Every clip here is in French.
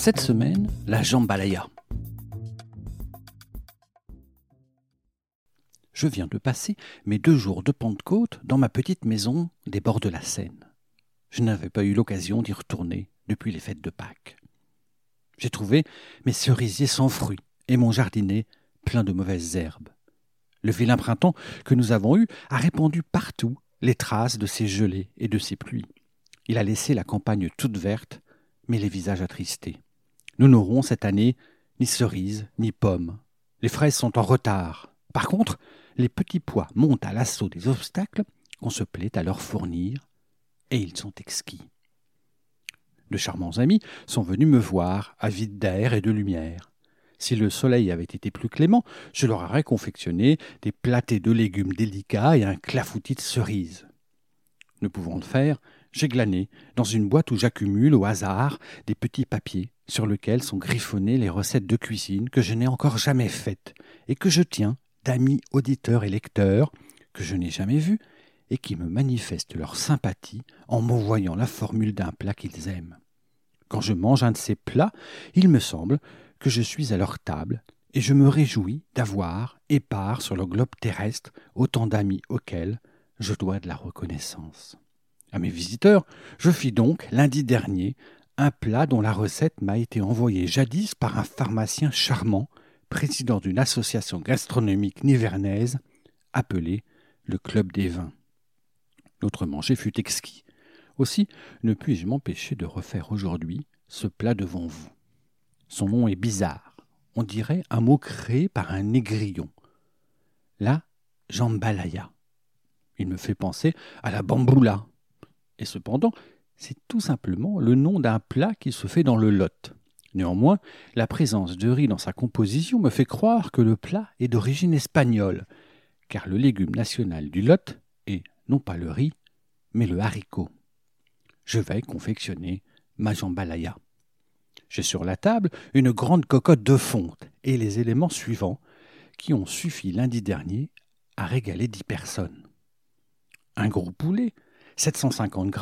Cette semaine, la jambalaya. Je viens de passer mes deux jours de Pentecôte dans ma petite maison des bords de la Seine. Je n'avais pas eu l'occasion d'y retourner depuis les fêtes de Pâques. J'ai trouvé mes cerisiers sans fruits et mon jardinet plein de mauvaises herbes. Le vilain printemps que nous avons eu a répandu partout les traces de ces gelées et de ces pluies. Il a laissé la campagne toute verte, mais les visages attristés. Nous n'aurons cette année ni cerises, ni pommes. Les fraises sont en retard. Par contre, les petits pois montent à l'assaut des obstacles qu'on se plaît à leur fournir, et ils sont exquis. De charmants amis sont venus me voir, avides d'air et de lumière. Si le soleil avait été plus clément, je leur aurais confectionné des plâtés de légumes délicats et un clafoutis de cerises. Ne pouvant le faire, j'ai glané dans une boîte où j'accumule au hasard des petits papiers sur lesquels sont griffonnées les recettes de cuisine que je n'ai encore jamais faites et que je tiens d'amis auditeurs et lecteurs que je n'ai jamais vus et qui me manifestent leur sympathie en m'envoyant la formule d'un plat qu'ils aiment. Quand je mange un de ces plats, il me semble que je suis à leur table et je me réjouis d'avoir épars sur le globe terrestre autant d'amis auxquels je dois de la reconnaissance. À mes visiteurs, je fis donc, lundi dernier, un plat dont la recette m'a été envoyée jadis par un pharmacien charmant, président d'une association gastronomique nivernaise, appelée le Club des Vins. Notre manger fut exquis. Aussi ne puis-je m'empêcher de refaire aujourd'hui ce plat devant vous. Son nom est bizarre. On dirait un mot créé par un négrillon. La jambalaya. Il me fait penser à la bamboula, et cependant, c'est tout simplement le nom d'un plat qui se fait dans le Lot. Néanmoins, la présence de riz dans sa composition me fait croire que le plat est d'origine espagnole, car le légume national du Lot est non pas le riz, mais le haricot. Je vais confectionner ma jambalaya. J'ai sur la table une grande cocotte de fonte et les éléments suivants qui ont suffi lundi dernier à régaler dix personnes. Un gros poulet, 750 g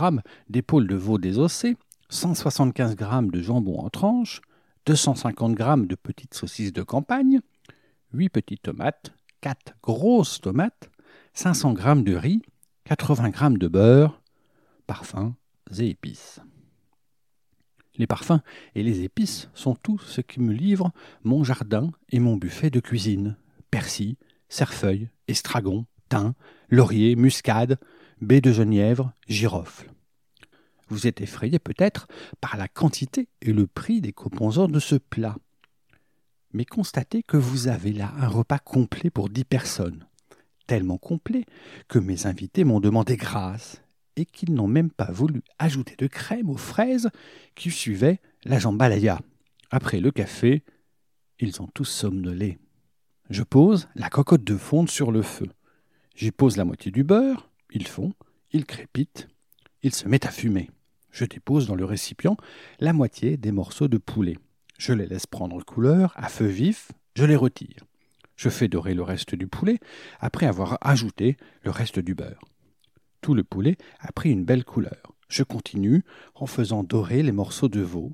d'épaule de veau désossée, 175 g de jambon en tranches, 250 g de petites saucisses de campagne, 8 petites tomates, 4 grosses tomates, 500 g de riz, 80 g de beurre, parfums et épices. Les parfums et les épices sont tout ce qui me livre mon jardin et mon buffet de cuisine. Persil, cerfeuil, estragon, thym, laurier, muscade, baie de genièvre, girofle. Vous êtes effrayé peut-être par la quantité et le prix des composants de ce plat. Mais constatez que vous avez là un repas complet pour dix personnes, tellement complet que mes invités m'ont demandé grâce et qu'ils n'ont même pas voulu ajouter de crème aux fraises qui suivaient la jambalaya. Après le café, ils ont tous somnolé. Je pose la cocotte de fonte sur le feu. J'y pose la moitié du beurre, ils font, ils crépitent, ils se mettent à fumer. Je dépose dans le récipient la moitié des morceaux de poulet. Je les laisse prendre couleur à feu vif, je les retire. Je fais dorer le reste du poulet après avoir ajouté le reste du beurre. Tout le poulet a pris une belle couleur. Je continue en faisant dorer les morceaux de veau.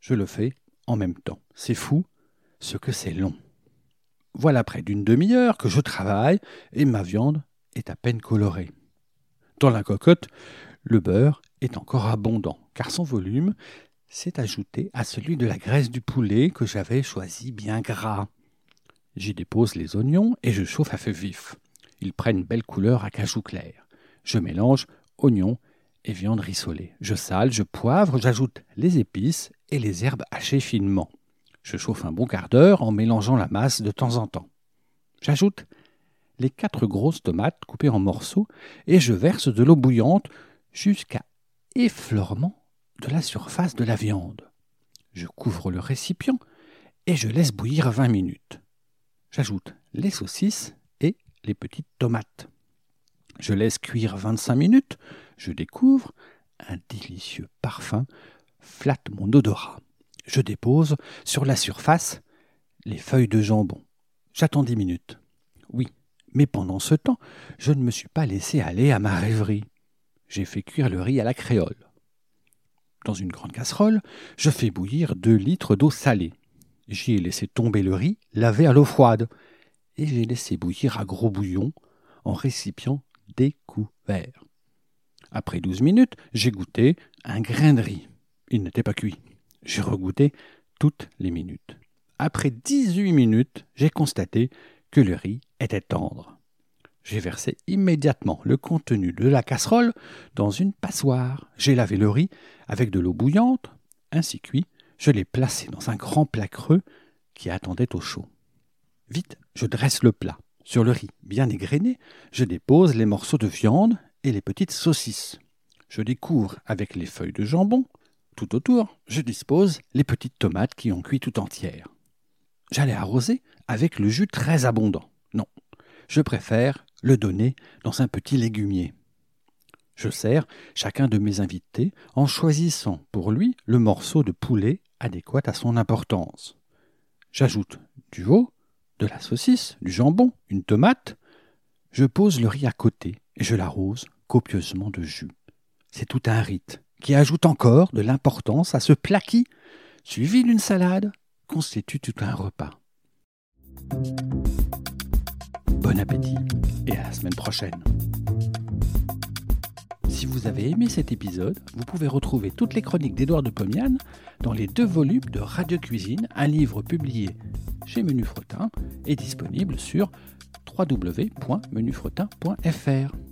Je le fais en même temps. C'est fou ce que c'est long. Voilà près d'une demi-heure que je travaille et ma viande est à peine colorée. Dans la cocotte, le beurre est encore abondant, car son volume s'est ajouté à celui de la graisse du poulet que j'avais choisi bien gras. J'y dépose les oignons et je chauffe à feu vif. Ils prennent belle couleur à cajou clair. Je mélange oignons et viande rissolée. Je sale, je poivre, j'ajoute les épices et les herbes hachées finement. Je chauffe un bon quart d'heure en mélangeant la masse de temps en temps. J'ajoute les quatre grosses tomates coupées en morceaux et je verse de l'eau bouillante jusqu'à effleurement de la surface de la viande. Je couvre le récipient et je laisse bouillir 20 minutes. J'ajoute les saucisses et les petites tomates. Je laisse cuire 25 minutes, je découvre, un délicieux parfum flatte mon odorat. Je dépose sur la surface les feuilles de jambon. J'attends 10 minutes. Oui, mais pendant ce temps, je ne me suis pas laissé aller à ma rêverie. J'ai fait cuire le riz à la créole. Dans une grande casserole, je fais bouillir deux litres d'eau salée. J'y ai laissé tomber le riz lavé à l'eau froide, et j'ai laissé bouillir à gros bouillon en récipient découvert. Après douze minutes, j'ai goûté un grain de riz. Il n'était pas cuit. J'ai regoûté toutes les minutes. Après dix-huit minutes, j'ai constaté que le riz était tendre. J'ai versé immédiatement le contenu de la casserole dans une passoire. J'ai lavé le riz avec de l'eau bouillante. Ainsi cuit, je l'ai placé dans un grand plat creux qui attendait au chaud. Vite, je dresse le plat. Sur le riz bien égrené, je dépose les morceaux de viande et les petites saucisses. Je découvre avec les feuilles de jambon. Tout autour, je dispose les petites tomates qui ont cuit tout entières. J'allais arroser avec le jus très abondant. Non, je préfère le donner dans un petit légumier. Je sers chacun de mes invités en choisissant pour lui le morceau de poulet adéquat à son importance. J'ajoute du veau, de la saucisse, du jambon, une tomate. Je pose le riz à côté et je l'arrose copieusement de jus. C'est tout un rite qui ajoute encore de l'importance à ce plat suivi d'une salade, constitue tout un repas. Bon appétit et à la semaine prochaine. Si vous avez aimé cet épisode, vous pouvez retrouver toutes les chroniques d'Édouard de Pomian dans les deux volumes de Radio Cuisine, un livre publié chez Menu Fretin et disponible sur www.menufretin.fr.